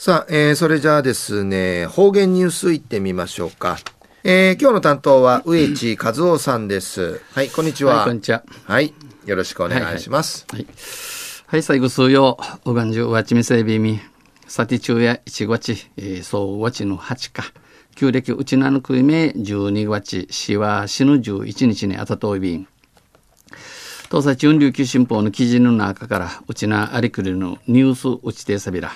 さあ、えー、それじゃあですね、方言ニュースいってみましょうか。えー、今日の担当は植地和夫さんです。はい、こんにちは。はい、こんにちは。はい、よろしくお願いします。はい、はい、はい、最後数曜、おがんじゅうわちみせびみ、さて中や1月、えー、そうわちの8日。旧暦うちなぬくいめ12月、しわしぬ11日にあたといびん。東西中琉球新報の記事の中から、うちなありくりのニュースうちてさびら。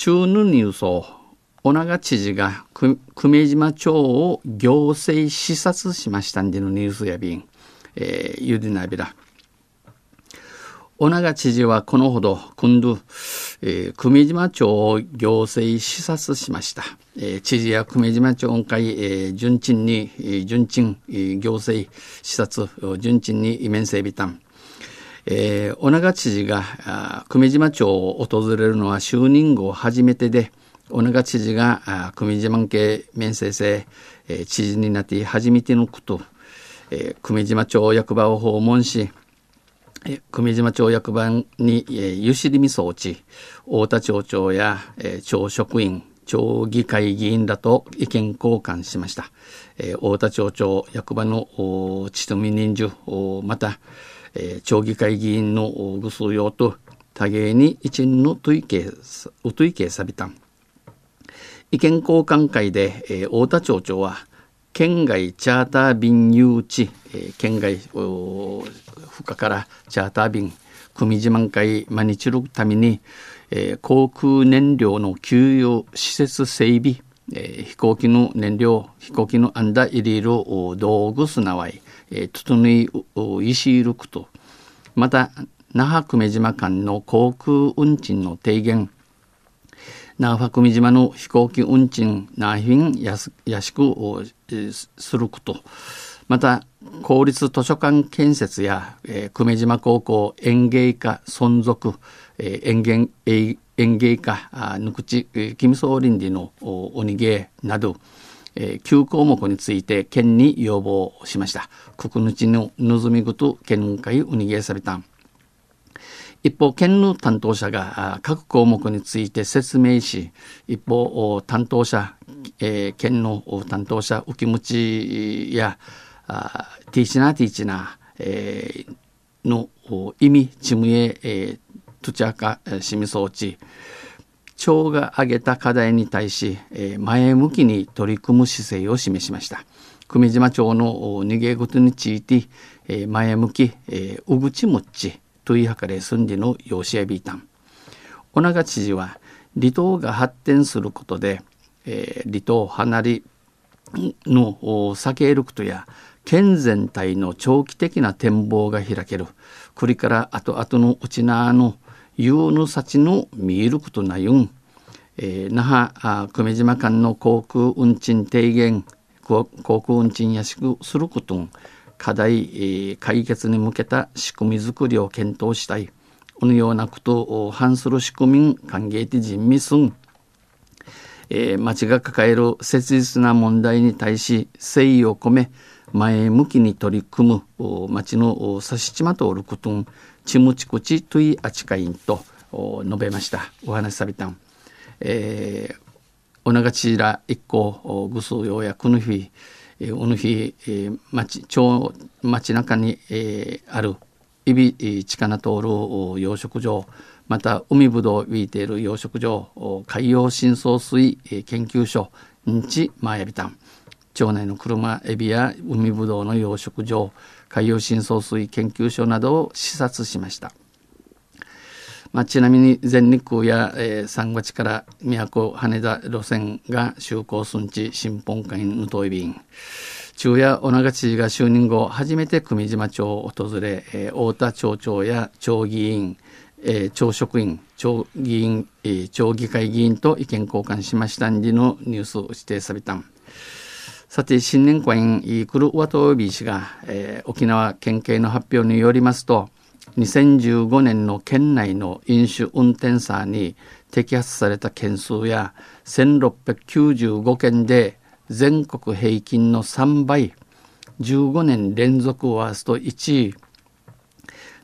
中のニュースを小長知事が久米島町を行政視察しましたんでのニュースやびん、えー、ゆでなびら。小長知事はこのほど今度、えー、久米島町を行政視察しました。えー、知事や久米島町音会、えー、順賃に、順賃、えー、行政視察、順賃に面整備担。えー、小長知事が久米島町を訪れるのは就任後初めてで、小長知事が久米島系面接生、えー、知事になって初めてのこと、えー、久米島町役場を訪問し、えー、久米島町役場に、えー、ゆしりみ装置、太田町長や、えー、町職員、町議会議員らと意見交換しました。えー、太田町長役場のちとみ人数、また、えー、町議会議員のぐす用と多芸に一員のといけうといけさびたん意見交換会で、えー、太田町長は県外チャーター便誘致、えー、県外負荷からチャーター便組自慢会マニチュるために、えー、航空燃料の給与施設整備、えー、飛行機の燃料飛行機のあんだ入れる道具すなわいえー、整い石井るくと。また那覇久米島間の航空運賃の低減那覇久米島の飛行機運賃那覇便安安くすること。また公立図書館建設や、えー、久米島高校園芸科存続、えー、園芸園芸科ぬくち金総林理のおにげなどえー、9項目について県に要望しました。国ぬちの望みぐと県会うにげされた。一方、県の担当者が各項目について説明し、一方、担当者、えー、県の担当者、浮きむちや、ティーチナーティーチナー、えー、の意味、ちむえ、えー、とちゃか、しみ装置、町が挙げた課題に対し、前向きに取り組む姿勢を示しました。久米島町の逃げ事について、前向き、うぐちむっちといはかれ住んでの養子やビータン。小長知事は、離島が発展することで、離島離れの避けることや、県全体の長期的な展望が開ける。これから後々のうちなのいうの幸の見えることなゆん、えー、那覇久米島間の航空運賃低減航空運賃安くすること課題、えー、解決に向けた仕組み作りを検討したい。このようなことを反する仕組み歓迎的人味すん、えー、町が抱える切実な問題に対し誠意を込め前向きに取り組む町の差しちまとおることんちむちこちといあちかいんと述べました。お話しされたん、えー、おながちら一行ぐすうようやくぬひおぬひ、えー、町町町中に、えー、あるいびちかな通る養殖場。また海ぶどうを浮いている養殖場海洋深層水研究所んちまやびたん町内の車エビや海ぶどうの養殖場海洋深層水研究所などを視察しました。まあ、ちなみに全日空や、えー、三月から宮古羽田路線が就航すんち新本会のとい便中夜小長知事が就任後初めて久米島町を訪れ、えー、太田町長や町議員、えー、町職員町議員、えー、町議会議員と意見交換しましたんでのニュースを指定されたん。さて、新年会員、イークル・ワトービー氏が、えー、沖縄県警の発表によりますと、2015年の県内の飲酒運転者に摘発された件数や1695件で全国平均の3倍、15年連続ワースト1位、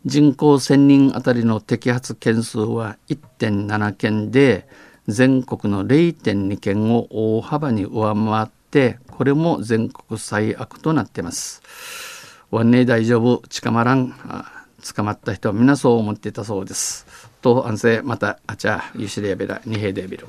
人口1000人あたりの摘発件数は1.7件で全国の0.2件を大幅に上回ってこれも全国最悪となっています。ワンネ大丈夫。近まらん。捕まった人は皆そう思っていたそうです。と安静またあちゃゆしレベラ二平デビル